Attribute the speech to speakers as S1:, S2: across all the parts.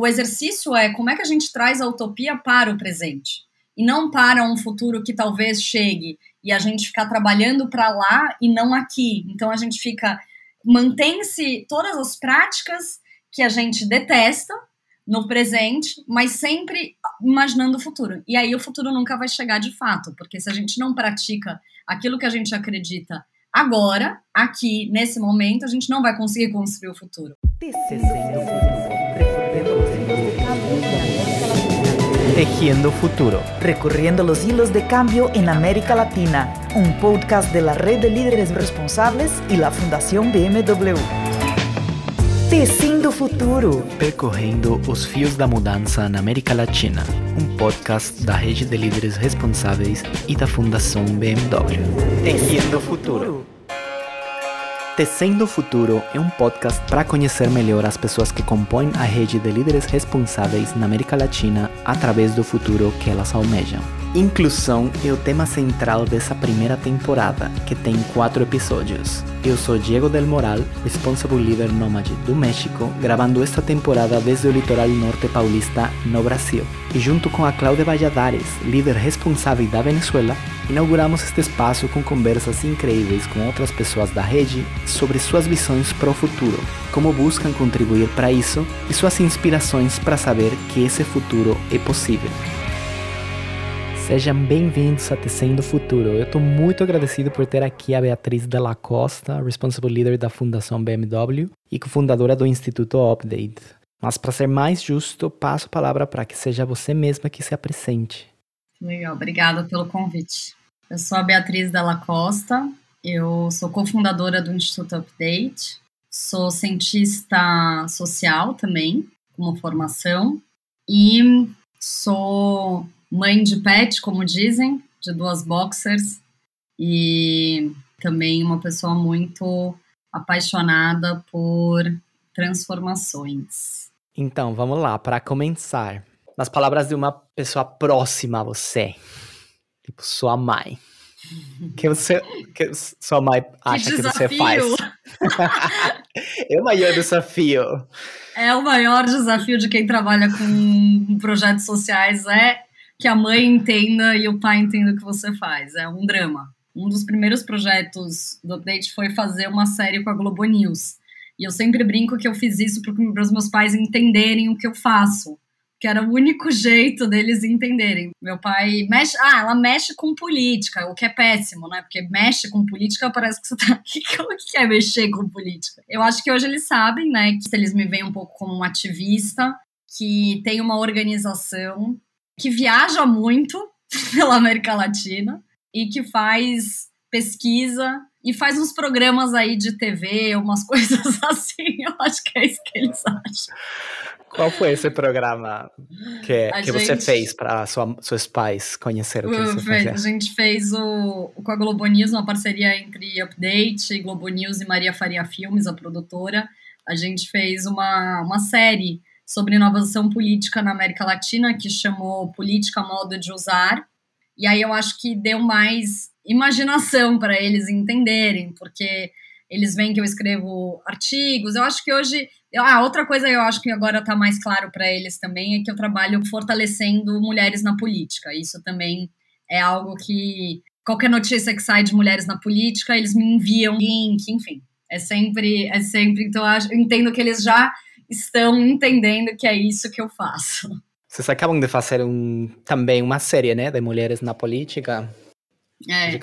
S1: o exercício é como é que a gente traz a utopia para o presente e não para um futuro que talvez chegue e a gente ficar trabalhando para lá e não aqui. Então a gente fica mantém-se todas as práticas que a gente detesta no presente, mas sempre imaginando o futuro. E aí o futuro nunca vai chegar de fato, porque se a gente não pratica aquilo que a gente acredita agora, aqui, nesse momento, a gente não vai conseguir construir o futuro.
S2: Tejiendo Futuro.
S3: Recorriendo los hilos de cambio en América Latina, un podcast de la Red de Líderes Responsables y la Fundación BMW. Tecindo Futuro.
S2: Percorrendo os fios da mudança na América Latina, um podcast da Rede de Líderes Responsáveis e da Fundação BMW. Teciendo Futuro. Tecendo Futuro é um podcast para conhecer melhor as pessoas que compõem a rede de líderes responsáveis na América Latina através do futuro que elas almejam. Inclusão é o tema central dessa primeira temporada, que tem quatro episódios. Eu sou Diego del Moral, Responsible Leader Nômade do México, gravando esta temporada desde o litoral norte paulista, no Brasil. E junto com a Cláudia Valladares, líder responsável da Venezuela, inauguramos este espaço com conversas incríveis com outras pessoas da rede sobre suas visões para o futuro, como buscam contribuir para isso e suas inspirações para saber que esse futuro é possível. Sejam bem-vindos a Tecendo Futuro. Eu estou muito agradecido por ter aqui a Beatriz Della Costa, Responsible Leader da Fundação BMW e cofundadora do Instituto Update. Mas para ser mais justo, passo a palavra para que seja você mesma que se apresente.
S1: Legal, obrigada pelo convite. Eu sou a Beatriz Della Costa, eu sou cofundadora do Instituto Update, sou cientista social também, como formação, e sou mãe de pet, como dizem, de duas boxers, e também uma pessoa muito apaixonada por transformações.
S2: Então, vamos lá, para começar. Nas palavras de uma pessoa próxima a você, tipo sua mãe. Que você, que sua mãe acha que, que você faz. é o maior desafio.
S1: É o maior desafio de quem trabalha com projetos sociais é que a mãe entenda e o pai entenda o que você faz. É um drama. Um dos primeiros projetos do Update foi fazer uma série com a Globo News. E eu sempre brinco que eu fiz isso para os meus pais entenderem o que eu faço. Que era o único jeito deles entenderem. Meu pai mexe. Ah, ela mexe com política, o que é péssimo, né? Porque mexe com política parece que você tá. O que é mexer com política? Eu acho que hoje eles sabem, né? Que eles me veem um pouco como um ativista, que tem uma organização que viaja muito pela América Latina e que faz pesquisa e faz uns programas aí de TV, umas coisas assim. Eu acho que é isso que eles acham.
S2: Qual foi esse programa que, que gente, você fez para seus pais conhecer o que você fazia?
S1: A gente fez o, com a Globo News, uma parceria entre Update, Globo News e Maria Faria Filmes, a produtora. A gente fez uma, uma série sobre inovação política na América Latina, que chamou Política Modo de Usar. E aí eu acho que deu mais imaginação para eles entenderem, porque eles veem que eu escrevo artigos. Eu acho que hoje. Ah, outra coisa eu acho que agora está mais claro para eles também é que eu trabalho fortalecendo mulheres na política. Isso também é algo que qualquer notícia que sai de mulheres na política, eles me enviam link, enfim. É sempre, é sempre. Então, eu entendo que eles já estão entendendo que é isso que eu faço.
S2: Vocês acabam de fazer um, também uma série, né, de mulheres na política.
S1: É,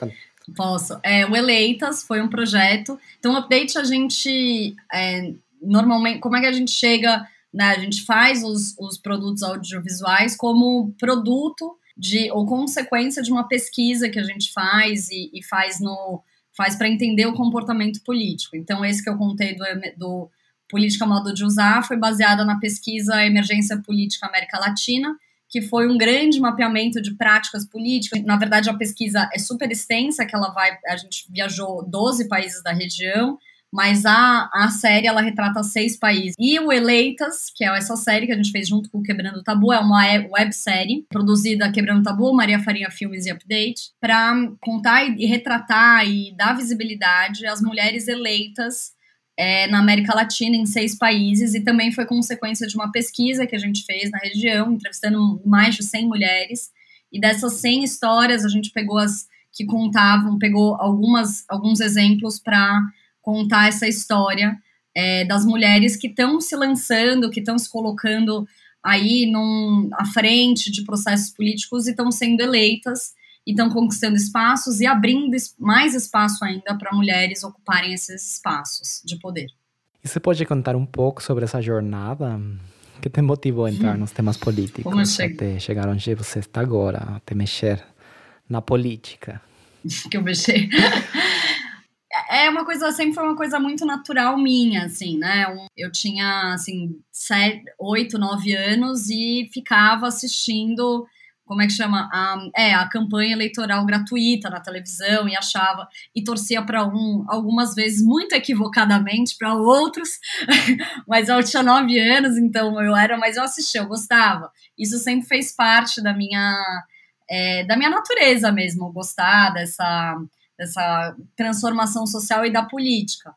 S1: posso. É, o Eleitas foi um projeto. Então, o Update a gente, é, normalmente, como é que a gente chega, né, a gente faz os, os produtos audiovisuais como produto de, ou consequência de uma pesquisa que a gente faz e, e faz no faz para entender o comportamento político. Então, esse que eu contei do, do Política Modo de Usar foi baseada na pesquisa Emergência Política América Latina, que foi um grande mapeamento de práticas políticas. Na verdade, a pesquisa é super extensa, que ela vai, a gente viajou 12 países da região, mas a, a série ela retrata seis países. E o Eleitas, que é essa série que a gente fez junto com o Quebrando o Tabu, é uma websérie produzida Quebrando o Tabu, Maria Farinha Filmes e Update, para contar e, retratar e dar visibilidade às mulheres eleitas é, na América Latina, em seis países, e também foi consequência de uma pesquisa que a gente fez na região, entrevistando mais de 100 mulheres, e dessas 100 histórias a gente pegou as que contavam, pegou algumas, alguns exemplos para contar essa história é, das mulheres que estão se lançando, que estão se colocando aí num, à frente de processos políticos e estão sendo eleitas e estão conquistando espaços e abrindo mais espaço ainda para mulheres ocuparem esses espaços de poder.
S2: E você pode contar um pouco sobre essa jornada? que te motivou a entrar hum. nos temas políticos até chegar onde você está agora, até mexer na política?
S1: que eu mexi. é uma coisa, sempre foi uma coisa muito natural minha, assim, né? Eu tinha, assim, sete, oito, nove anos e ficava assistindo como é que chama? A, é, a campanha eleitoral gratuita na televisão e achava e torcia para um, algumas vezes muito equivocadamente para outros, mas eu tinha nove anos, então eu era, mas eu assistia, eu gostava. Isso sempre fez parte da minha é, da minha natureza mesmo, gostar dessa, dessa transformação social e da política.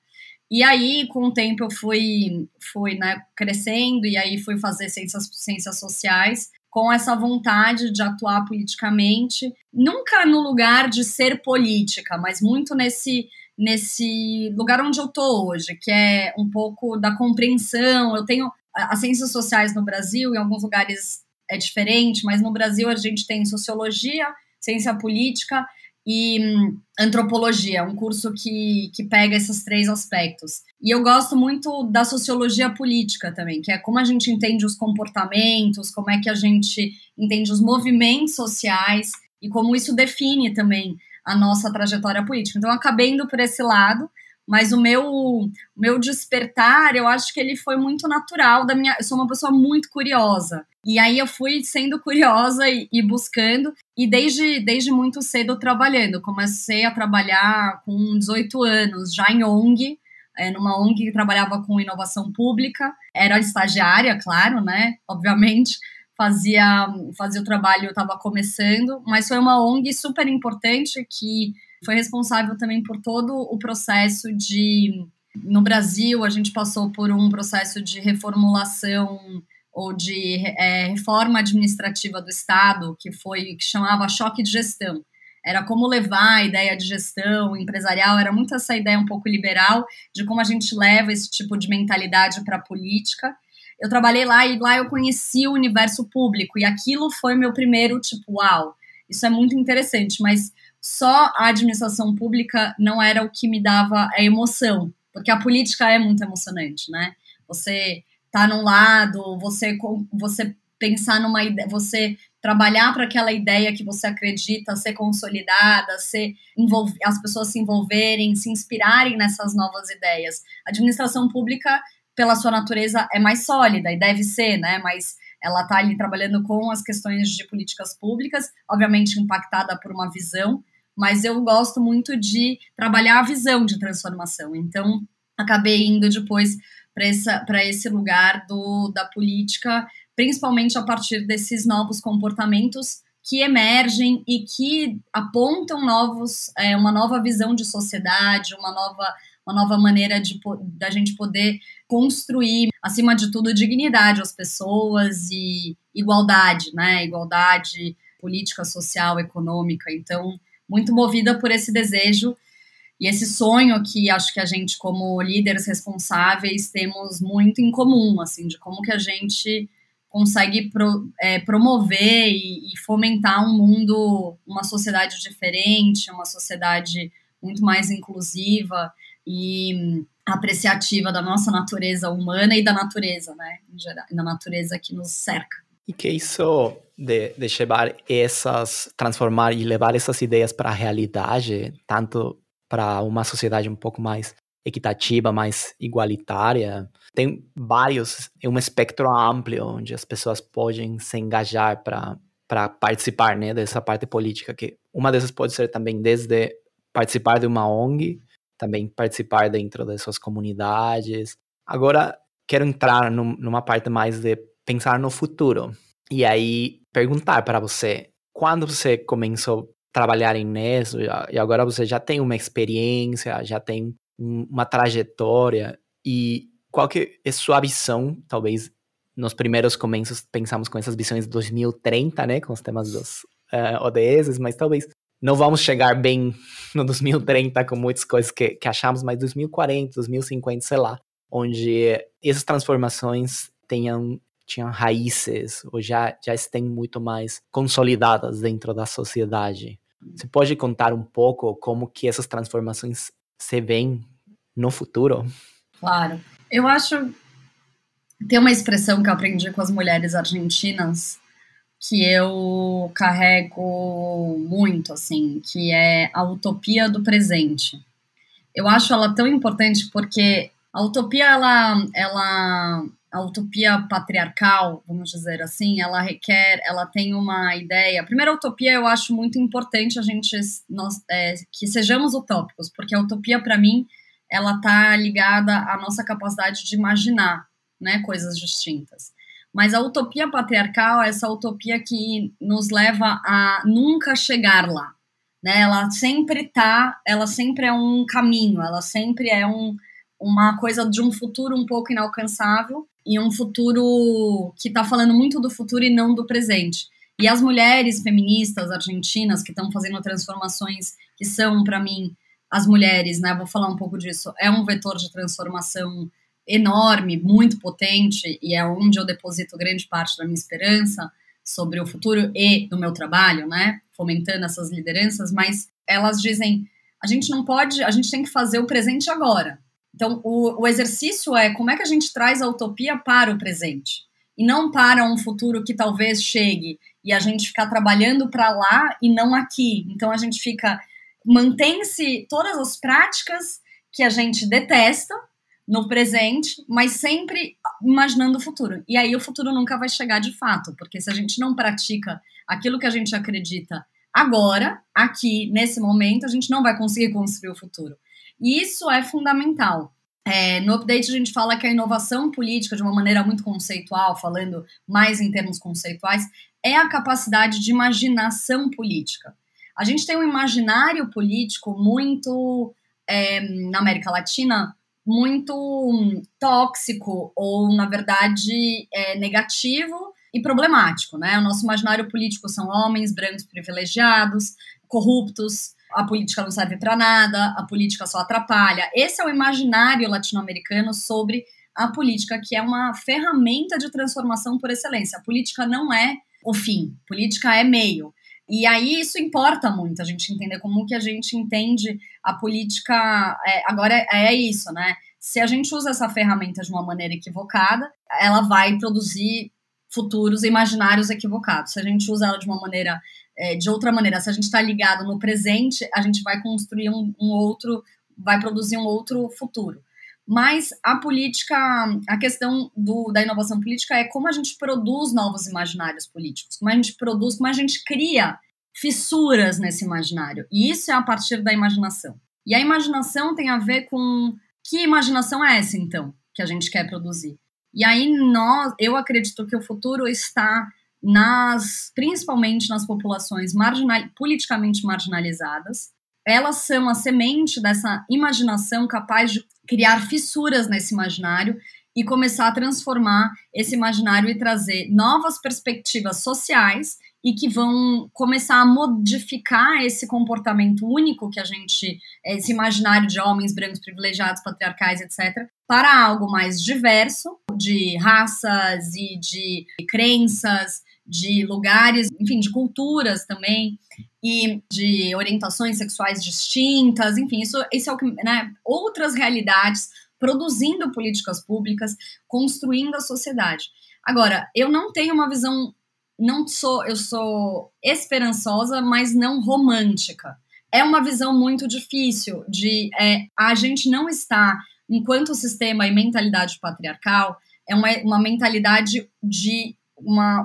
S1: E aí, com o tempo, eu fui, fui né, crescendo e aí fui fazer ciências, ciências sociais com essa vontade de atuar politicamente, nunca no lugar de ser política, mas muito nesse nesse lugar onde eu tô hoje, que é um pouco da compreensão. Eu tenho as ciências sociais no Brasil, em alguns lugares é diferente, mas no Brasil a gente tem sociologia, ciência política e hum, antropologia, um curso que, que pega esses três aspectos. E eu gosto muito da sociologia política também, que é como a gente entende os comportamentos, como é que a gente entende os movimentos sociais e como isso define também a nossa trajetória política. Então, acabei indo por esse lado, mas o meu, o meu despertar, eu acho que ele foi muito natural da minha. Eu sou uma pessoa muito curiosa. E aí eu fui sendo curiosa e, e, buscando, e desde, desde muito cedo trabalhando. Comecei a trabalhar com 18 anos, já em ONG, é, numa ONG que trabalhava com inovação pública. Era estagiária, claro, né? Obviamente, fazia, fazia o trabalho, eu estava começando, mas foi uma ONG super importante que foi responsável também por todo o processo de. No Brasil, a gente passou por um processo de reformulação ou de é, reforma administrativa do Estado, que foi que chamava choque de gestão. Era como levar a ideia de gestão empresarial, era muito essa ideia um pouco liberal de como a gente leva esse tipo de mentalidade para a política. Eu trabalhei lá e lá eu conheci o universo público e aquilo foi meu primeiro tipo, uau, isso é muito interessante, mas só a administração pública não era o que me dava a emoção, porque a política é muito emocionante, né? Você tá num lado, você você pensar numa ideia, você trabalhar para aquela ideia que você acredita ser consolidada, ser envolver, as pessoas se envolverem, se inspirarem nessas novas ideias. A administração pública, pela sua natureza, é mais sólida e deve ser, né? Mas ela está ali trabalhando com as questões de políticas públicas, obviamente impactada por uma visão, mas eu gosto muito de trabalhar a visão de transformação. Então, acabei indo depois para esse lugar do, da política, principalmente a partir desses novos comportamentos que emergem e que apontam novos, é, uma nova visão de sociedade, uma nova, uma nova maneira de da gente poder construir, acima de tudo, dignidade às pessoas e igualdade, né? Igualdade política, social, econômica. Então, muito movida por esse desejo e esse sonho que acho que a gente, como líderes responsáveis, temos muito em comum, assim, de como que a gente consegue pro, é, promover e, e, fomentar um mundo, uma sociedade diferente, uma sociedade muito mais inclusiva e apreciativa da nossa natureza humana e da natureza, né, em geral, da natureza que nos cerca.
S2: E que isso de, de essas, transformar e levar essas ideias para a realidade, tanto para uma sociedade um pouco mais equitativa, mais igualitária. Tem vários, é um espectro amplo onde as pessoas podem se engajar para para participar, né, dessa parte política, que uma dessas pode ser também desde participar de uma ONG, também participar dentro das suas comunidades. Agora, quero entrar num, numa parte mais de pensar no futuro. E aí, perguntar para você, quando você começou a trabalhar nisso, e agora você já tem uma experiência, já tem uma trajetória, E qual que é sua visão, talvez nos primeiros começos pensamos com essas visões de 2030, né, com os temas dos uh, eh, ODS, mas talvez não vamos chegar bem no 2030 com muitas coisas que, que achamos, mas 2040, 2050, sei lá, onde essas transformações tenham tinham raízes ou já já estão muito mais consolidadas dentro da sociedade. Você pode contar um pouco como que essas transformações se veem no futuro?
S1: Claro. Eu acho tem uma expressão que eu aprendi com as mulheres argentinas que eu carrego muito, assim, que é a utopia do presente. Eu acho ela tão importante porque a utopia, ela, ela, a utopia patriarcal, vamos dizer assim, ela requer, ela tem uma ideia. A primeira utopia eu acho muito importante a gente nós, é, que sejamos utópicos, porque a utopia para mim ela tá ligada à nossa capacidade de imaginar, né, coisas distintas. Mas a utopia patriarcal é essa utopia que nos leva a nunca chegar lá. Né? Ela sempre tá, ela sempre é um caminho, ela sempre é um, uma coisa de um futuro um pouco inalcançável e um futuro que está falando muito do futuro e não do presente. E as mulheres feministas argentinas que estão fazendo transformações que são, para mim, as mulheres, né? Vou falar um pouco disso. É um vetor de transformação enorme, muito potente, e é onde eu deposito grande parte da minha esperança sobre o futuro e do meu trabalho, né? Fomentando essas lideranças, mas elas dizem: a gente não pode, a gente tem que fazer o presente agora. Então, o, o exercício é como é que a gente traz a utopia para o presente e não para um futuro que talvez chegue e a gente ficar trabalhando para lá e não aqui. Então, a gente fica mantém-se todas as práticas que a gente detesta no presente, mas sempre imaginando o futuro. E aí o futuro nunca vai chegar de fato, porque se a gente não pratica aquilo que a gente acredita agora, aqui, nesse momento, a gente não vai conseguir construir o futuro. E isso é fundamental. É, no update a gente fala que a inovação política, de uma maneira muito conceitual, falando mais em termos conceituais, é a capacidade de imaginação política. A gente tem um imaginário político muito, é, na América Latina, muito tóxico ou, na verdade, é, negativo e problemático, né? O nosso imaginário político são homens brancos privilegiados, corruptos, a política não serve para nada, a política só atrapalha. Esse é o imaginário latino-americano sobre a política, que é uma ferramenta de transformação por excelência. A política não é o fim, política é meio. E aí isso importa muito, a gente entender como que a gente entende a política. É, agora é, é isso, né? Se a gente usa essa ferramenta de uma maneira equivocada, ela vai produzir futuros imaginários equivocados. Se a gente usa ela de uma maneira, é, de outra maneira, se a gente está ligado no presente, a gente vai construir um, um outro, vai produzir um outro futuro. Mas a política, a questão do, da inovação política é como a gente produz novos imaginários políticos, como a gente produz, como a gente cria fissuras nesse imaginário. E isso é a partir da imaginação. E a imaginação tem a ver com que imaginação é essa então que a gente quer produzir. E aí nós, eu acredito que o futuro está nas, principalmente nas populações marginal, politicamente marginalizadas. Elas são a semente dessa imaginação capaz de criar fissuras nesse imaginário e começar a transformar esse imaginário e trazer novas perspectivas sociais e que vão começar a modificar esse comportamento único que a gente, esse imaginário de homens brancos privilegiados, patriarcais, etc., para algo mais diverso, de raças e de crenças, de lugares, enfim, de culturas também e de orientações sexuais distintas, enfim, isso, isso é o que, né, outras realidades produzindo políticas públicas, construindo a sociedade. Agora, eu não tenho uma visão, não sou, eu sou esperançosa, mas não romântica. É uma visão muito difícil de é, a gente não está, enquanto sistema e mentalidade patriarcal, é uma, uma mentalidade de uma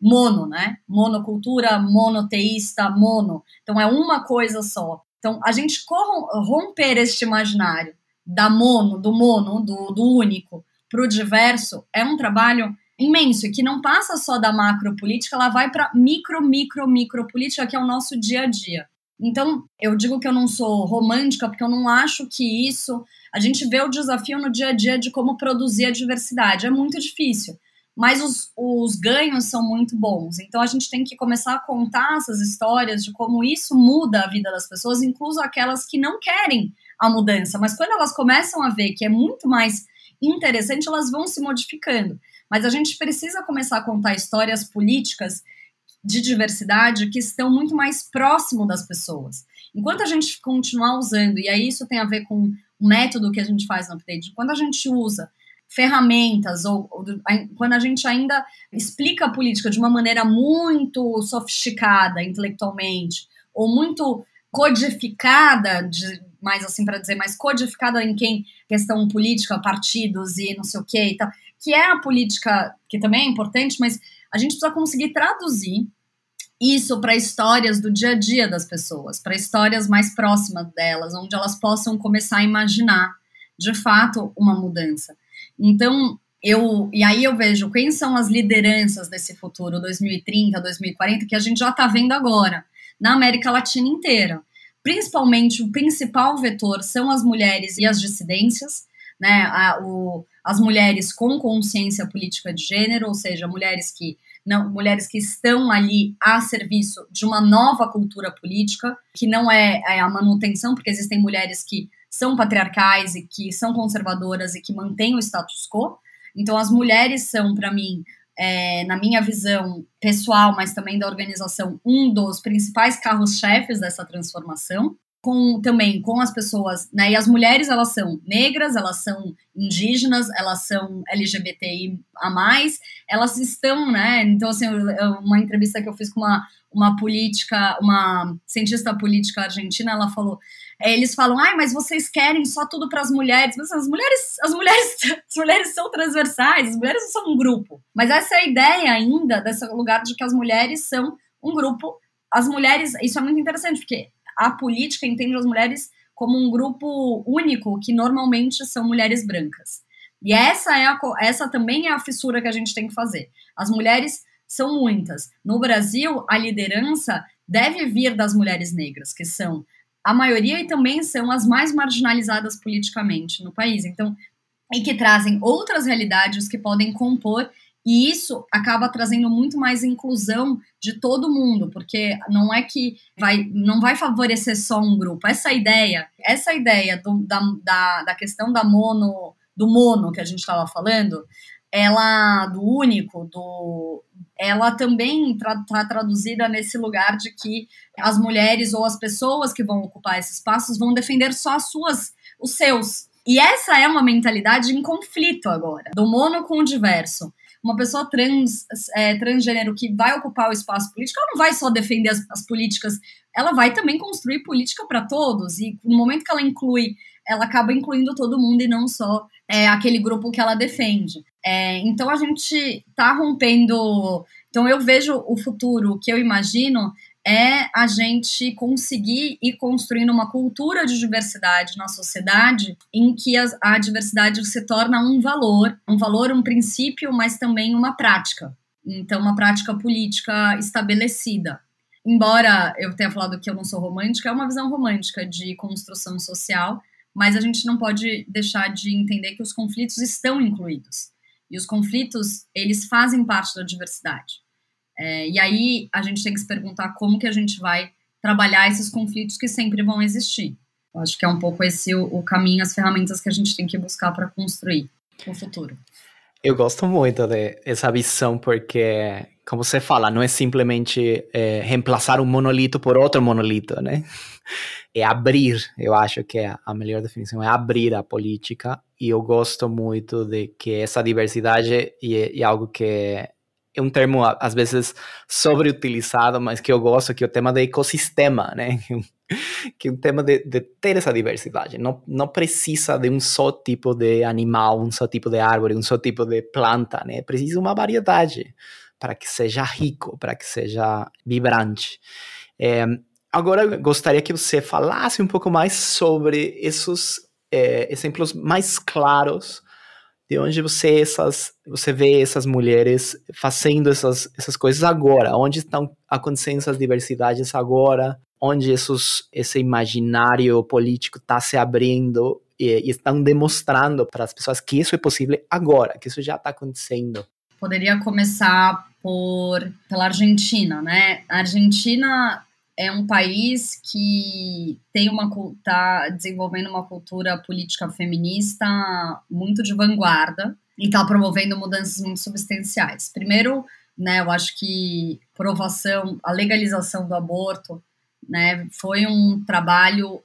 S1: mono, né? Monocultura, monoteísta, mono. Então é uma coisa só. Então a gente romper este imaginário da mono, do mono, do, do único, para o diverso, é um trabalho imenso e que não passa só da macropolítica, ela vai para micro, micro, micropolítica, que é o nosso dia a dia. Então, eu digo que eu não sou romântica porque eu não acho que isso. A gente vê o desafio no dia a dia de como produzir a diversidade. É muito difícil, mas os, os ganhos são muito bons. Então, a gente tem que começar a contar essas histórias de como isso muda a vida das pessoas, incluso aquelas que não querem a mudança. Mas quando elas começam a ver que é muito mais interessante, elas vão se modificando. Mas a gente precisa começar a contar histórias políticas de diversidade que estão muito mais próximo das pessoas. Enquanto a gente continuar usando, e aí isso tem a ver com o método que a gente faz no update, quando a gente usa ferramentas ou, ou quando a gente ainda explica a política de uma maneira muito sofisticada intelectualmente ou muito codificada, de, mais assim para dizer, mais codificada em quem questão política, partidos e não sei o que e tal, que é a política que também é importante, mas a gente precisa conseguir traduzir isso para histórias do dia a dia das pessoas, para histórias mais próximas delas, onde elas possam começar a imaginar de fato uma mudança. Então, eu e aí eu vejo quem são as lideranças desse futuro 2030, 2040 que a gente já está vendo agora na América Latina inteira. Principalmente o principal vetor são as mulheres e as dissidências, né? A, o, as mulheres com consciência política de gênero, ou seja, mulheres que não, mulheres que estão ali a serviço de uma nova cultura política, que não é, é a manutenção, porque existem mulheres que são patriarcais e que são conservadoras e que mantêm o status quo. Então, as mulheres são, para mim, é, na minha visão pessoal, mas também da organização, um dos principais carros-chefes dessa transformação com também com as pessoas, né? E as mulheres elas são negras, elas são indígenas, elas são LGBTI a mais, elas estão, né? Então assim, uma entrevista que eu fiz com uma uma política, uma cientista política argentina, ela falou, eles falam, ai, mas vocês querem só tudo para as mulheres, mas as mulheres, as mulheres, as mulheres são transversais, as mulheres são um grupo. Mas essa é a ideia ainda desse lugar de que as mulheres são um grupo. As mulheres, isso é muito interessante porque a política entende as mulheres como um grupo único, que normalmente são mulheres brancas. E essa, é a, essa também é a fissura que a gente tem que fazer. As mulheres são muitas. No Brasil, a liderança deve vir das mulheres negras, que são a maioria e também são as mais marginalizadas politicamente no país. Então, e que trazem outras realidades que podem compor e isso acaba trazendo muito mais inclusão de todo mundo, porque não é que vai, não vai favorecer só um grupo. Essa ideia, essa ideia do, da, da, da questão da mono, do mono que a gente estava falando, ela do único, do ela também está tra traduzida nesse lugar de que as mulheres ou as pessoas que vão ocupar esses espaços vão defender só as suas, os seus. E essa é uma mentalidade em conflito agora, do mono com o diverso uma pessoa trans, é, transgênero que vai ocupar o espaço político, ela não vai só defender as, as políticas, ela vai também construir política para todos. E no momento que ela inclui, ela acaba incluindo todo mundo e não só é, aquele grupo que ela defende. É, então a gente está rompendo. Então eu vejo o futuro que eu imagino é a gente conseguir ir construindo uma cultura de diversidade na sociedade em que a, a diversidade se torna um valor, um valor, um princípio, mas também uma prática. Então, uma prática política estabelecida. Embora eu tenha falado que eu não sou romântica, é uma visão romântica de construção social, mas a gente não pode deixar de entender que os conflitos estão incluídos. E os conflitos, eles fazem parte da diversidade. É, e aí a gente tem que se perguntar como que a gente vai trabalhar esses conflitos que sempre vão existir. Eu acho que é um pouco esse o, o caminho, as ferramentas que a gente tem que buscar para construir o futuro.
S2: Eu gosto muito dessa visão porque, como você fala, não é simplesmente é, reemplaçar um monolito por outro monolito, né? É abrir, eu acho que é a melhor definição, é abrir a política. E eu gosto muito de que essa diversidade é, algo que é um termo às vezes sobreutilizado, mas que eu gosto, que é o tema de ecossistema, né? que é um tema de, de, ter essa diversidade. Não, não precisa de um só tipo de animal, um só tipo de árvore, um só tipo de planta, né? Precisa uma variedade para que seja rico, para que seja vibrante. É, agora, gostaria que você falasse um pouco mais sobre esses é, exemplos mais claros de onde você essas você vê essas mulheres fazendo essas essas coisas agora onde estão acontecendo essas diversidades agora onde esses, esse imaginário político está se abrindo e, e estão demonstrando para as pessoas que isso é possível agora, que isso já está acontecendo.
S1: Poderia começar por pela Argentina, né? A Argentina é um país que tem uma está desenvolvendo uma cultura política feminista muito de vanguarda e está promovendo mudanças muito substanciais. Primeiro, né, eu acho que provação, a legalização do aborto, né, foi um trabalho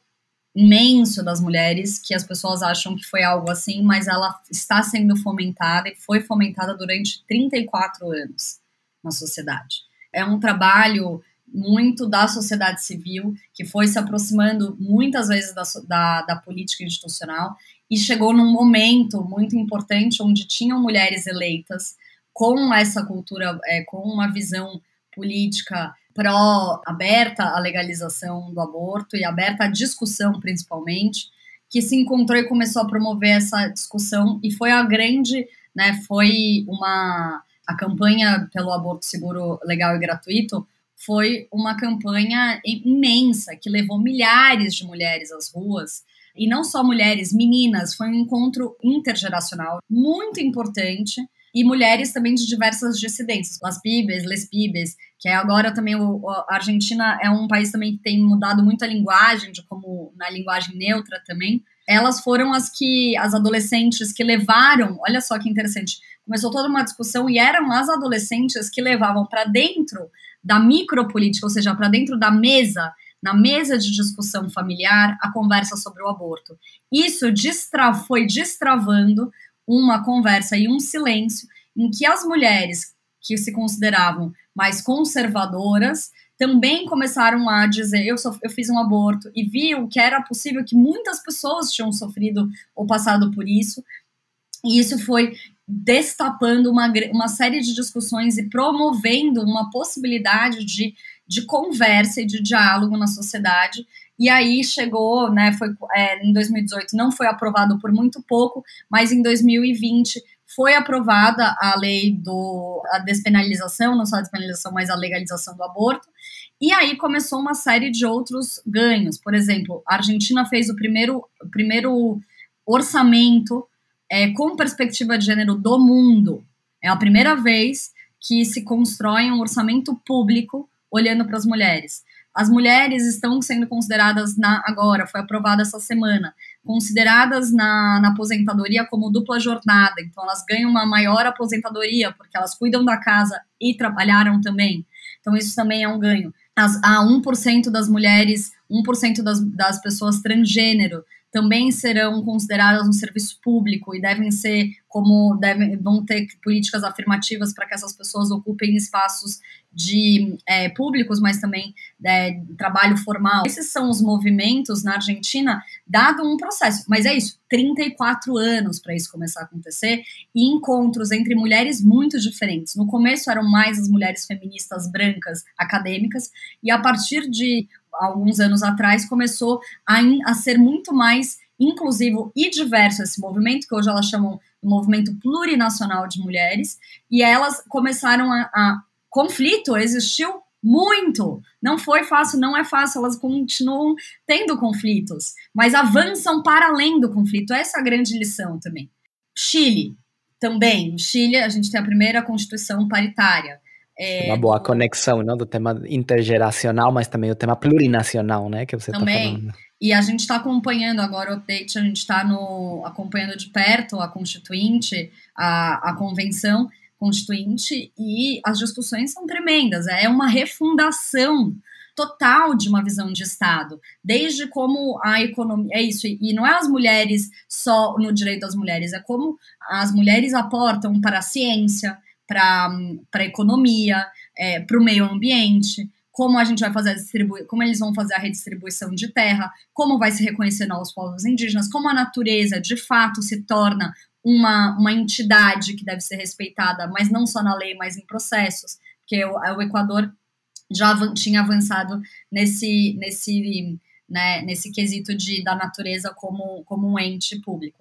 S1: imenso das mulheres que as pessoas acham que foi algo assim, mas ela está sendo fomentada e foi fomentada durante 34 anos na sociedade. É um trabalho muito da sociedade civil, que foi se aproximando muitas vezes da, da, da, política institucional e chegou num momento muito importante onde tinham mulheres eleitas com essa cultura, é, com uma visão política pró-aberta à legalização do aborto e aberta à discussão, principalmente, que se encontrou e começou a promover essa discussão e foi a grande, né, foi uma a campanha pelo aborto seguro, legal e gratuito foi uma campanha imensa que levou milhares de mulheres às ruas. E não só mulheres, meninas, foi um encontro intergeracional muito importante e mulheres também de diversas dissidências, las pibes, les pibes, que é agora também o, a Argentina é um país também que tem mudado muito a linguagem, de como na linguagem neutra também. Elas foram as que as adolescentes que levaram, olha só que interessante, começou toda uma discussão e eram as adolescentes que levavam para dentro da micropolítica, ou seja, para dentro da mesa, na mesa de discussão familiar, a conversa sobre o aborto. Isso destra foi destravando uma conversa e um silêncio em que as mulheres que se consideravam mais conservadoras também começaram a dizer eu, eu fiz um aborto e viu que era possível que muitas pessoas tinham sofrido ou passado por isso e isso foi destapando uma, uma série de discussões e promovendo uma possibilidade de, de conversa e de diálogo na sociedade. E aí chegou, né, foi é, em 2018 não foi aprovado por muito pouco, mas em 2020 foi aprovada a lei do a despenalização, não só a despenalização, mas a legalização do aborto. E aí começou uma série de outros ganhos. Por exemplo, a Argentina fez o primeiro, primeiro orçamento é, com perspectiva de gênero do mundo. É a primeira vez que se constrói um orçamento público olhando para as mulheres. As mulheres estão sendo consideradas na agora, foi aprovada essa semana, consideradas na, na, aposentadoria como dupla jornada. Então elas ganham uma maior aposentadoria porque elas cuidam da casa e trabalharam também. Então isso também é um ganho. As, a 1% das mulheres, 1% das, das pessoas transgênero também serão consideradas um serviço público e devem ser como devem, vão ter políticas afirmativas para que essas pessoas ocupem espaços de é, públicos, mas também é, trabalho formal. Esses são os movimentos na Argentina, dado um processo. Mas é isso, 34 anos para isso começar a acontecer e encontros entre mulheres muito diferentes. No começo eram mais as mulheres feministas brancas acadêmicas e a partir de alguns anos atrás, começou a, a ser muito mais inclusivo e diverso esse movimento, que hoje elas chamam de movimento plurinacional de mulheres, e elas começaram a, a conflito existiu muito. Não foi fácil, não é fácil, elas continuam tendo conflitos, mas avançam para além do conflito. Essa é a grande lição também. Chile, também. Chile, a gente tem a primeira constituição paritária.
S2: É, uma boa conexão, não, do tema intergeracional, mas também o tema plurinacional, né, que você está falando.
S1: E a gente está acompanhando agora o update, a gente está acompanhando de perto a constituinte, a, a convenção constituinte, e as discussões são tremendas. É uma refundação total de uma visão de Estado, desde como a economia. É isso, e não é as mulheres só no direito das mulheres, é como as mulheres aportam para a ciência, para a economia, é, para o meio ambiente, como a gente vai fazer a distribuição, como eles vão fazer a redistribuição de terra, como vai se reconhecer novos povos indígenas, como a natureza de fato se torna uma, uma entidade que deve ser respeitada, mas não só na lei, mas em processos, porque o, o Equador já tinha avançado nesse, nesse, né, nesse quesito de, da natureza como, como um ente público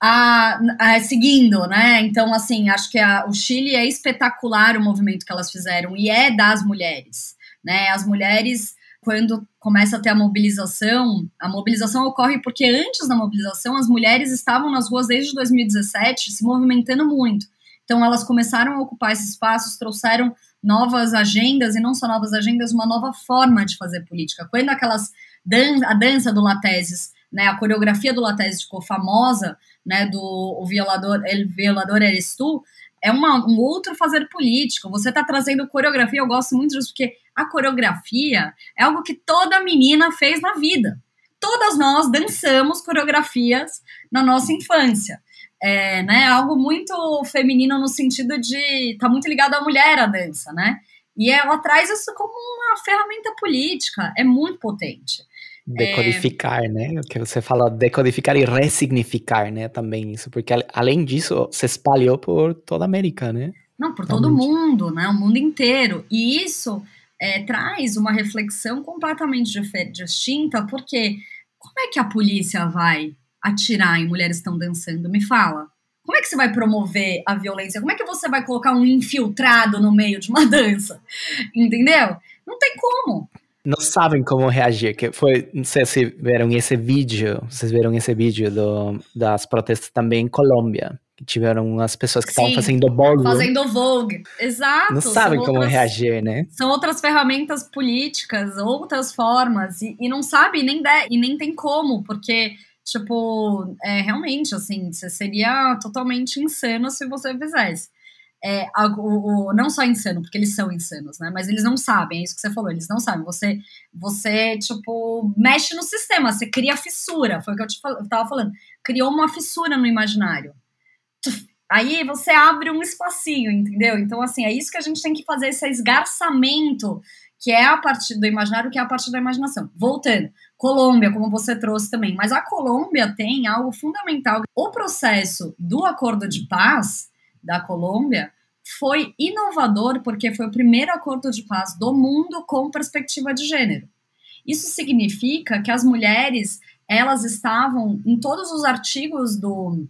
S1: a, a, seguindo, né? Então, assim, acho que a, o Chile é espetacular o movimento que elas fizeram e é das mulheres, né? As mulheres quando começa a ter a mobilização, a mobilização ocorre porque antes da mobilização as mulheres estavam nas ruas desde 2017 se movimentando muito. Então elas começaram a ocupar esses espaços, trouxeram novas agendas e não só novas agendas, uma nova forma de fazer política. Quando aquelas dan a dança do Lateses, né, a coreografia do Lateses ficou famosa, né, do o violador, el violador eres tu, é uma, um outro fazer político. Você está trazendo coreografia, eu gosto muito disso, porque a coreografia é algo que toda menina fez na vida. Todas nós dançamos coreografias na nossa infância. É, né, algo muito feminino no sentido de tá muito ligado à mulher a dança, né? E ela traz isso como uma ferramenta política, é muito potente.
S2: Decodificar, é... né? O que você fala, decodificar e ressignificar, né? Também isso, porque além disso, se espalhou por toda a América, né?
S1: Não, por todo o mundo, né? O mundo inteiro. E isso é, traz uma reflexão completamente distinta, porque como é que a polícia vai atirar em mulheres que estão dançando? Me fala. Como é que você vai promover a violência? Como é que você vai colocar um infiltrado no meio de uma dança? Entendeu? Não tem como
S2: não sabem como reagir. Que foi, não sei se viram esse vídeo, vocês viram esse vídeo do, das protestas também em Colômbia. Que tiveram as pessoas que estavam fazendo Vogue.
S1: Fazendo Vogue, exato.
S2: Não sabem como outras, reagir, né?
S1: São outras ferramentas políticas, outras formas, e, e não sabe nem de, e nem tem como, porque, tipo, é, realmente, assim, seria totalmente insano se você fizesse é, o, o, não só insano, porque eles são insanos, né? Mas eles não sabem, é isso que você falou, eles não sabem. Você, você tipo, mexe no sistema, você cria fissura, foi o que eu, te, eu tava falando. Criou uma fissura no imaginário. Aí você abre um espacinho, entendeu? Então, assim, é isso que a gente tem que fazer, esse esgarçamento, que é a partir do imaginário, que é a partir da imaginação. Voltando, Colômbia, como você trouxe também, mas a Colômbia tem algo fundamental. O processo do acordo de paz da Colômbia foi inovador porque foi o primeiro acordo de paz do mundo com perspectiva de gênero. Isso significa que as mulheres, elas estavam em todos os artigos do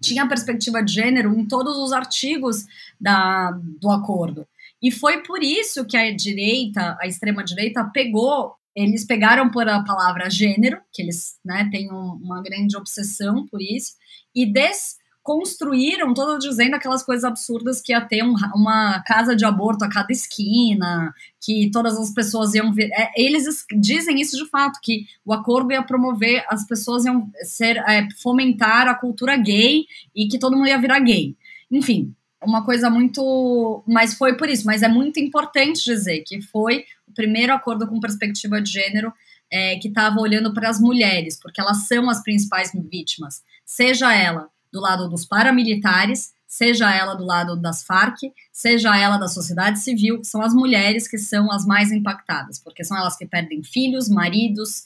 S1: tinha perspectiva de gênero em todos os artigos da, do acordo. E foi por isso que a direita, a extrema direita pegou eles pegaram por a palavra gênero, que eles né, têm um, uma grande obsessão por isso, e des, construíram todas dizendo aquelas coisas absurdas que ia ter um, uma casa de aborto a cada esquina, que todas as pessoas iam ver. É, eles dizem isso de fato, que o acordo ia promover, as pessoas iam ser, é, fomentar a cultura gay e que todo mundo ia virar gay. Enfim, uma coisa muito. Mas foi por isso, mas é muito importante dizer que foi o primeiro acordo com perspectiva de gênero. É, que estava olhando para as mulheres, porque elas são as principais vítimas, seja ela do lado dos paramilitares, seja ela do lado das Farc, seja ela da sociedade civil, são as mulheres que são as mais impactadas, porque são elas que perdem filhos, maridos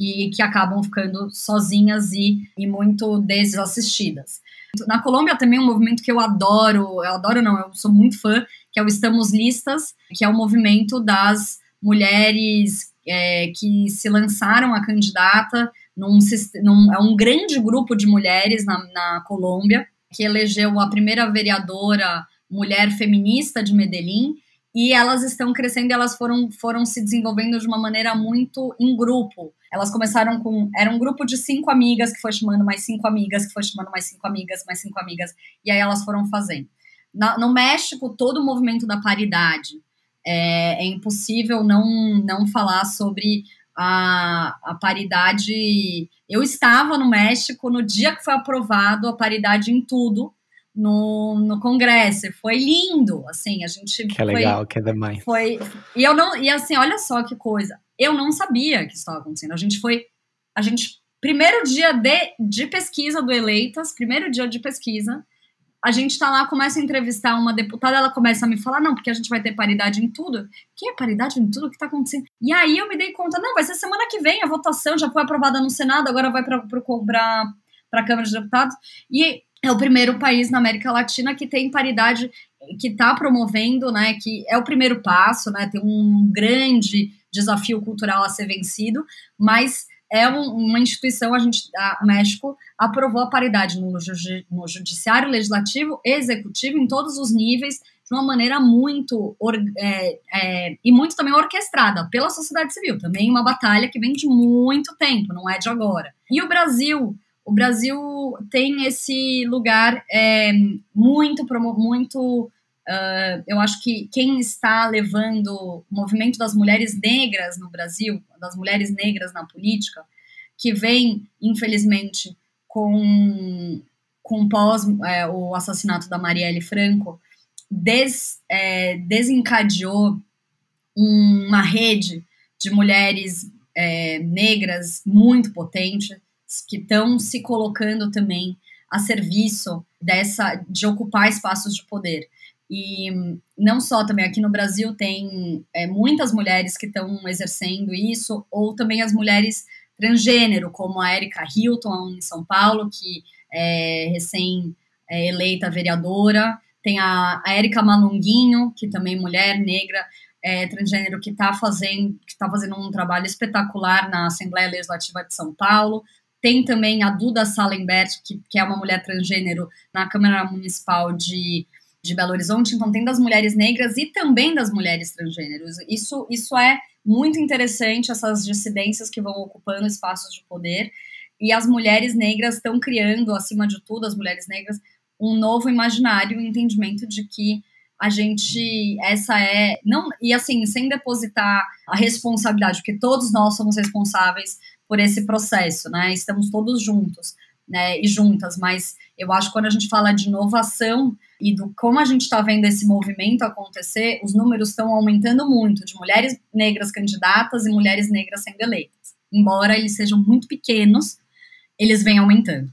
S1: e que acabam ficando sozinhas e, e muito desassistidas. Na Colômbia também um movimento que eu adoro, eu adoro não, eu sou muito fã, que é o Estamos Listas, que é o movimento das mulheres é, que se lançaram a candidata num, num, é um grande grupo de mulheres na, na Colômbia, que elegeu a primeira vereadora mulher feminista de Medellín, e elas estão crescendo elas foram, foram se desenvolvendo de uma maneira muito em grupo. Elas começaram com. Era um grupo de cinco amigas que foi chamando mais cinco amigas, que foi chamando mais cinco amigas, mais cinco amigas, e aí elas foram fazendo. Na, no México, todo o movimento da paridade. É, é impossível não, não falar sobre a, a paridade. Eu estava no México no dia que foi aprovado a paridade em tudo no, no Congresso. Foi lindo, assim, a gente.
S2: Que é legal, que é demais.
S1: Foi. E eu não. E assim, olha só que coisa. Eu não sabia que isso estava acontecendo. A gente foi. A gente. Primeiro dia de, de pesquisa do Eleitas, primeiro dia de pesquisa, a gente tá lá, começa a entrevistar uma deputada, ela começa a me falar, não, porque a gente vai ter paridade em tudo. Que é paridade em tudo? O que tá acontecendo? E aí eu me dei conta, não, vai ser semana que vem a votação, já foi aprovada no Senado, agora vai para a Câmara de Deputados. E é o primeiro país na América Latina que tem paridade, que está promovendo, né, que é o primeiro passo, né, tem um grande desafio cultural a ser vencido, mas é um, uma instituição, a gente, a México aprovou a paridade no, no judiciário, legislativo, executivo, em todos os níveis, de uma maneira muito é, é, e muito também orquestrada pela sociedade civil. Também uma batalha que vem de muito tempo, não é de agora. E o Brasil, o Brasil tem esse lugar é, muito, muito Uh, eu acho que quem está levando o movimento das mulheres negras no Brasil, das mulheres negras na política, que vem, infelizmente, com, com pós é, o assassinato da Marielle Franco, des, é, desencadeou uma rede de mulheres é, negras muito potente, que estão se colocando também a serviço dessa de ocupar espaços de poder. E não só também aqui no Brasil tem é, muitas mulheres que estão exercendo isso, ou também as mulheres transgênero, como a Erika Hilton em São Paulo, que é recém-eleita é, vereadora. Tem a, a Erika Malunguinho, que também é mulher negra, é, transgênero, que está fazendo, tá fazendo um trabalho espetacular na Assembleia Legislativa de São Paulo. Tem também a Duda Salenberg, que, que é uma mulher transgênero na Câmara Municipal de de Belo Horizonte, então tem das mulheres negras e também das mulheres transgêneros. Isso, isso é muito interessante, essas dissidências que vão ocupando espaços de poder. E as mulheres negras estão criando, acima de tudo, as mulheres negras, um novo imaginário, um entendimento de que a gente, essa é, não, e assim, sem depositar a responsabilidade, porque todos nós somos responsáveis por esse processo, né? Estamos todos juntos né, e juntas, mas eu acho que quando a gente fala de inovação e do como a gente está vendo esse movimento acontecer, os números estão aumentando muito de mulheres negras candidatas e mulheres negras sendo eleitas. Embora eles sejam muito pequenos, eles vêm aumentando.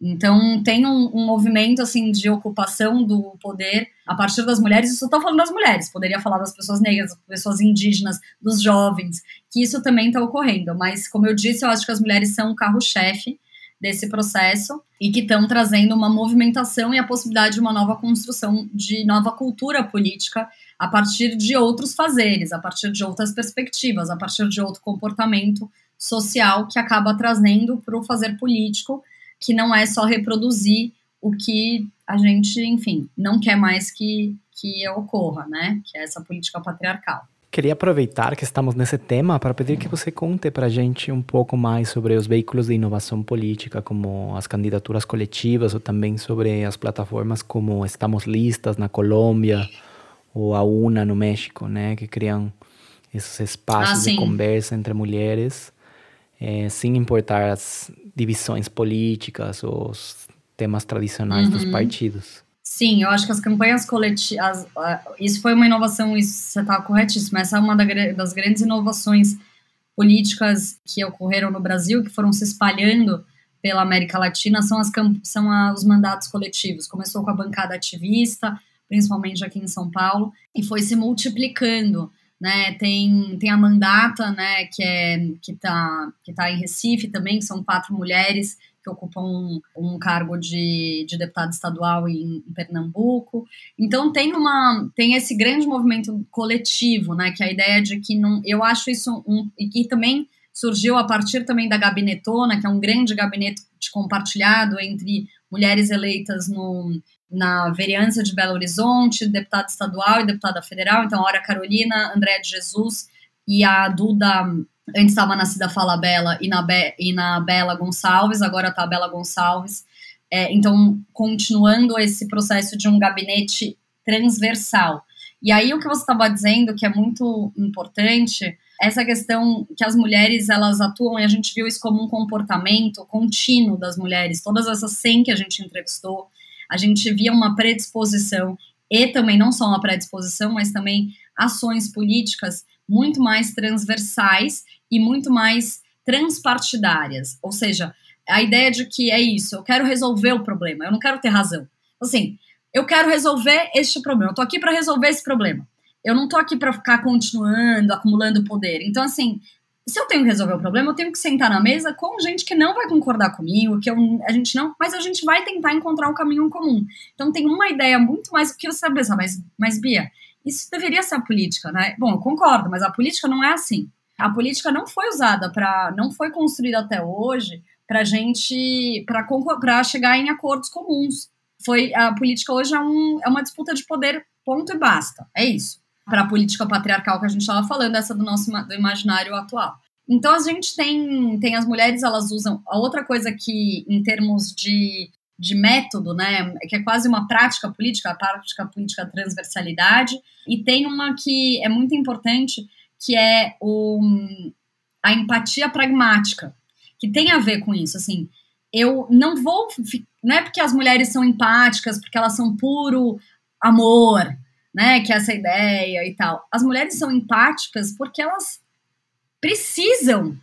S1: Então tem um, um, movimento assim de ocupação do poder a partir das mulheres. Isso estou falando das mulheres, poderia falar das pessoas negras, das pessoas indígenas, dos jovens, que isso também está ocorrendo. Mas como eu disse, eu acho que as mulheres são o carro-chefe desse processo e que estão trazendo uma movimentação e a possibilidade de uma nova construção de nova cultura política a partir de outros fazeres, a partir de outras perspectivas, a partir de outro comportamento social que acaba trazendo para o fazer político, que não é só reproduzir o que a gente, enfim, não quer mais que, que ocorra, né? Que é essa política patriarcal.
S2: Queria aproveitar que estamos nesse tema para pedir que você conte para a gente um pouco mais sobre os veículos de inovação política, como as candidaturas coletivas, ou também sobre as plataformas como Estamos Listas na Colômbia ou a UNA no México, né, que criam esses espaços ah, de conversa entre mulheres, é, sem importar as divisões políticas ou os temas tradicionais uhum. dos partidos.
S1: Sim, eu acho que as campanhas coletivas. Isso foi uma inovação, isso você está corretíssimo. Essa é uma das grandes inovações políticas que ocorreram no Brasil, que foram se espalhando pela América Latina, são, as, são os mandatos coletivos. Começou com a bancada ativista, principalmente aqui em São Paulo, e foi se multiplicando. Né, tem, tem a mandata, né, que é está que tá em Recife também, que são quatro mulheres que ocupam um, um cargo de, de deputado estadual em, em, Pernambuco. Então tem uma tem esse grande movimento coletivo, né? Que é a ideia de que não, eu acho isso um e que também surgiu a partir também da gabinetona, que é um grande gabinete compartilhado entre mulheres eleitas no, na vereança de Belo Horizonte, deputada estadual e deputada federal. Então, a Hora Carolina, Andréa de Jesus e a Duda Antes estava na Cida Fala Bela e na, Be e na Bela Gonçalves, agora está a Bela Gonçalves. É, então, continuando esse processo de um gabinete transversal. E aí, o que você estava dizendo, que é muito importante, essa questão que as mulheres elas atuam, e a gente viu isso como um comportamento contínuo das mulheres, todas essas 100 que a gente entrevistou, a gente via uma predisposição, e também não só uma predisposição, mas também ações políticas muito mais transversais e muito mais transpartidárias. Ou seja, a ideia de que é isso, eu quero resolver o problema, eu não quero ter razão. Assim, eu quero resolver este problema, eu tô aqui para resolver esse problema. Eu não tô aqui para ficar continuando, acumulando poder. Então, assim, se eu tenho que resolver o problema, eu tenho que sentar na mesa com gente que não vai concordar comigo, que eu, a gente não, mas a gente vai tentar encontrar um caminho comum. Então tem uma ideia muito mais do que você pensar, mas, mas Bia, isso deveria ser a política, né? Bom, eu concordo, mas a política não é assim. A política não foi usada para, não foi construída até hoje para gente, para chegar em acordos comuns. Foi a política hoje é, um, é uma disputa de poder, ponto e basta. É isso. Para a política patriarcal que a gente estava falando, essa do nosso do imaginário atual. Então a gente tem, tem as mulheres, elas usam. A outra coisa que, em termos de, de método, né, que é quase uma prática política, a prática política transversalidade, e tem uma que é muito importante, que é o, a empatia pragmática, que tem a ver com isso. Assim, eu não vou. Não é porque as mulheres são empáticas, porque elas são puro amor, né? Que é essa ideia e tal. As mulheres são empáticas porque elas precisam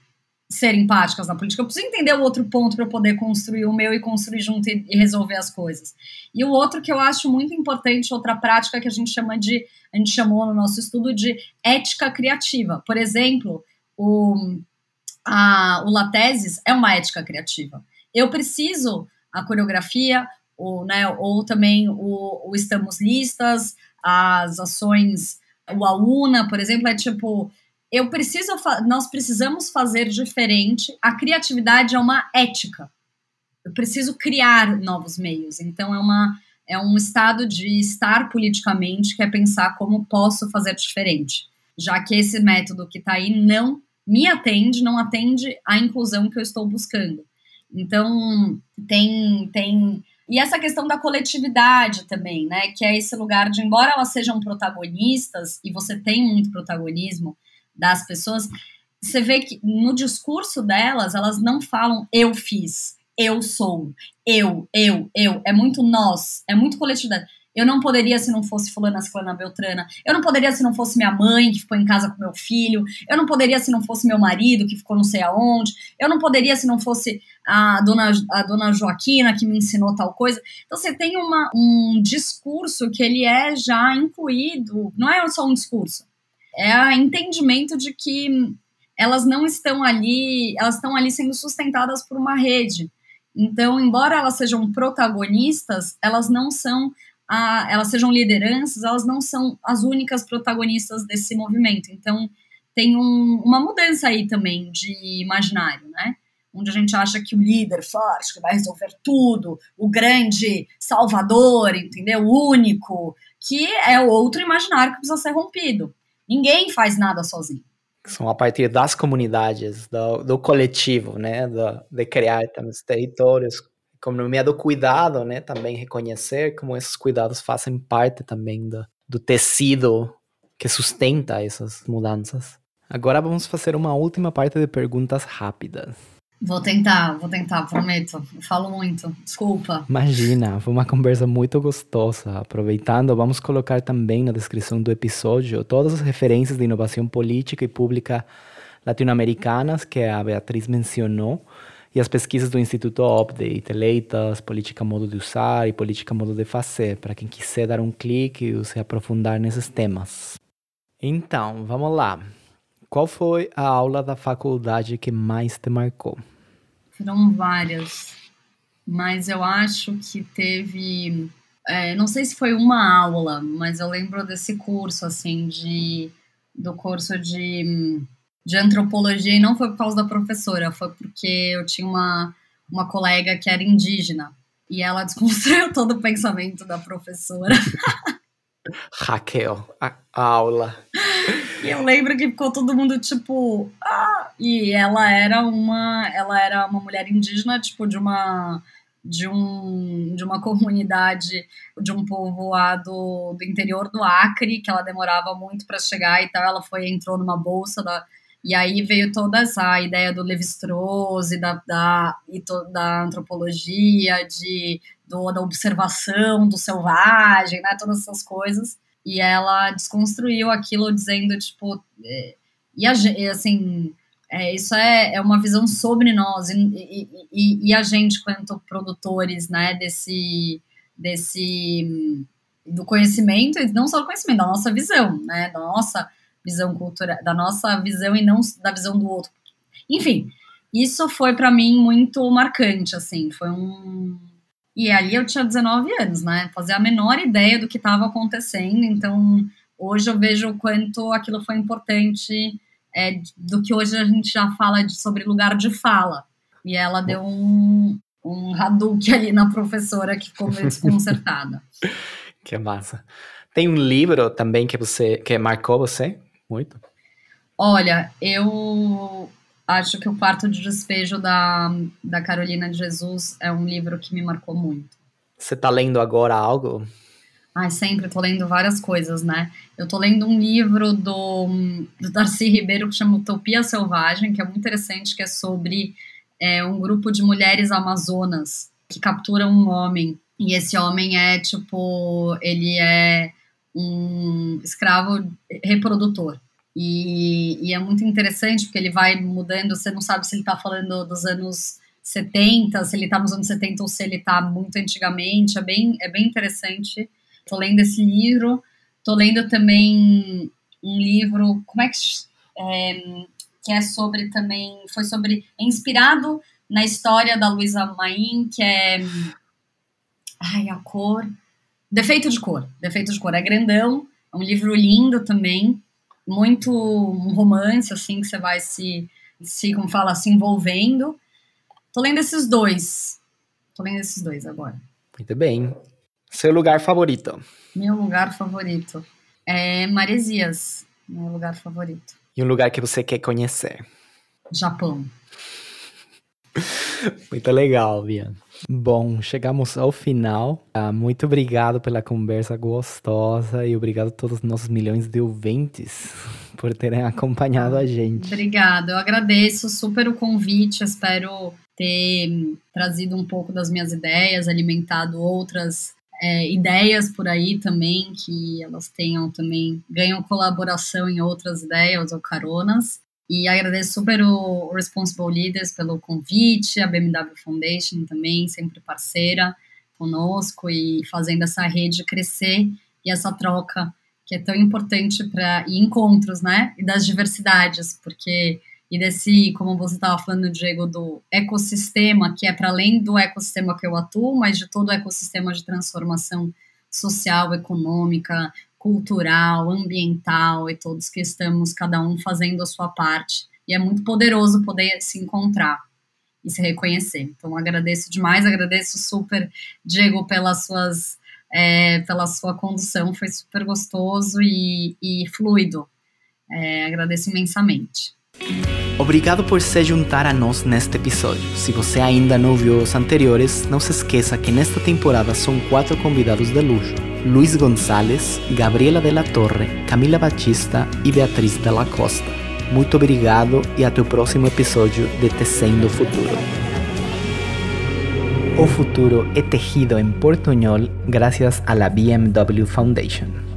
S1: ser empáticas na política. Eu preciso entender o outro ponto para eu poder construir o meu e construir junto e, e, resolver as coisas. E o outro que eu acho muito importante, outra prática que a gente chama de, a gente chamou no nosso estudo de ética criativa. Por exemplo, o, a, o Lateses é uma ética criativa. Eu preciso a coreografia, o, né, ou também o, o Estamos Listas, as ações, o AUNA, por exemplo, é tipo eu preciso, nós precisamos fazer diferente. A criatividade é uma ética. Eu preciso criar novos meios. Então é uma é um estado de estar politicamente que é pensar como posso fazer diferente, já que esse método que está aí não me atende, não atende à inclusão que eu estou buscando. Então tem tem e essa questão da coletividade também, né? Que é esse lugar de, embora elas sejam protagonistas, e você tem muito protagonismo, das pessoas, você vê que no discurso delas, elas não falam eu fiz, eu sou, eu, eu, eu. É muito nós, é muito coletividade. Eu não poderia se não fosse fulana, ciclana, beltrana. Eu não poderia se não fosse minha mãe, que ficou em casa com meu filho. Eu não poderia se não fosse meu marido, que ficou não sei aonde. Eu não poderia se não fosse a dona, a dona Joaquina, que me ensinou tal coisa. Então, você tem uma, um discurso que ele é já incluído. Não é só um discurso é o entendimento de que elas não estão ali, elas estão ali sendo sustentadas por uma rede. Então, embora elas sejam protagonistas, elas não são, a, elas sejam lideranças, elas não são as únicas protagonistas desse movimento. Então, tem um, uma mudança aí também de imaginário, né? Onde a gente acha que o líder forte, que vai resolver tudo, o grande salvador, entendeu? O único, que é outro imaginário que precisa ser rompido. Ninguém faz nada sozinho.
S2: São a partir das comunidades, do, do coletivo, né? Do, de criar também os territórios, economia do cuidado, né? Também reconhecer como esses cuidados fazem parte também do, do tecido que sustenta essas mudanças. Agora vamos fazer uma última parte de perguntas rápidas.
S1: Vou tentar, vou tentar, prometo. falo muito, desculpa.
S2: Imagina, foi uma conversa muito gostosa. Aproveitando, vamos colocar também na descrição do episódio todas as referências de inovação política e pública latino-americanas que a Beatriz mencionou e as pesquisas do Instituto Update, eleitas, política modo de usar e política modo de fazer, para quem quiser dar um clique e se aprofundar nesses temas. Então, vamos lá. Qual foi a aula da faculdade que mais te marcou?
S1: Foram várias, mas eu acho que teve. É, não sei se foi uma aula, mas eu lembro desse curso, assim, de do curso de, de antropologia, e não foi por causa da professora, foi porque eu tinha uma, uma colega que era indígena, e ela desconstruiu todo o pensamento da professora.
S2: Raquel, a, a aula.
S1: E eu lembro que ficou todo mundo tipo, ah! E ela era uma, ela era uma mulher indígena, tipo de uma de um de uma comunidade de um povoado do interior do Acre, que ela demorava muito para chegar e tal, ela foi entrou numa bolsa da e aí veio toda essa ideia do Levi-Strauss e da, da, e to, da antropologia, de, do, da observação do selvagem, né, todas essas coisas e ela desconstruiu aquilo dizendo, tipo, é, e, a, assim, é, isso é, é uma visão sobre nós e, e, e, e, a gente, quanto produtores, né, desse, desse, do conhecimento, e não só do conhecimento, da nossa visão, né, da nossa visão cultural, da nossa visão e não da visão do outro. Enfim, isso foi para mim muito marcante, assim, foi um e ali eu tinha 19 anos, né? Fazia a menor ideia do que estava acontecendo. Então, hoje eu vejo o quanto aquilo foi importante é, do que hoje a gente já fala de, sobre lugar de fala. E ela deu um, um Hadouken ali na professora que ficou meio desconcertada.
S2: que massa. Tem um livro também que você que marcou você muito?
S1: Olha, eu acho que o Quarto de Despejo da, da Carolina de Jesus é um livro que me marcou muito.
S2: Você está lendo agora algo?
S1: Ai, sempre tô lendo várias coisas, né? Eu tô lendo um livro do, do Darcy Ribeiro que chama Utopia Selvagem, que é muito interessante, que é sobre é, um grupo de mulheres amazonas que capturam um homem. E esse homem é, tipo, ele é um escravo reprodutor. E, e, é muito interessante porque ele vai mudando, você não sabe se ele está falando dos anos 70, se ele está nos anos 70 ou se ele está muito antigamente. É bem, é bem interessante. Estou lendo esse livro. Estou lendo também um livro, como é que é, que é sobre também, foi sobre, é inspirado na história da Luísa Maim, que é, ai, a cor, Defeito de Cor, Defeito de Cor, é grandão, é um livro lindo também, muito um romance, assim, que você vai se, se como fala, se envolvendo. Tô lendo esses dois, tô lendo esses dois agora.
S2: Muito bem. Seu lugar favorito?
S1: Meu lugar favorito é Maresias, meu lugar favorito.
S2: E um lugar que você quer conhecer?
S1: Japão.
S2: Muito legal, Bia. Bom, chegamos ao final. Ah, muito obrigado pela conversa gostosa e obrigado a todos os nossos milhões de ouvintes por terem acompanhado a gente.
S1: Obrigada, eu agradeço super o convite. Espero ter trazido um pouco das minhas ideias, alimentado outras é, ideias por aí também, que elas tenham também, ganham colaboração em outras ideias ou caronas. E agradeço super o Responsible Leaders pelo convite, a BMW Foundation também, sempre parceira conosco e fazendo essa rede crescer e essa troca que é tão importante para encontros, né? E das diversidades, porque e desse, como você estava falando, Diego, do ecossistema, que é para além do ecossistema que eu atuo, mas de todo o ecossistema de transformação social, econômica, cultural, ambiental e todos que estamos, cada um fazendo a sua parte. E é muito poderoso poder se encontrar e se reconhecer. Então, agradeço demais, agradeço super, Diego, pelas suas, é, pela sua condução, foi super gostoso e, e fluido. É, agradeço imensamente.
S2: Obrigado por se juntar a nós neste episódio. Se você ainda não viu os anteriores, não se esqueça que nesta temporada são quatro convidados de luxo: Luiz Gonçalves, Gabriela de la Torre, Camila Batista e Beatriz de la Costa. Muito obrigado e até o próximo episódio de Tecendo o Futuro. O futuro é tejido em portuñol graças a la BMW Foundation.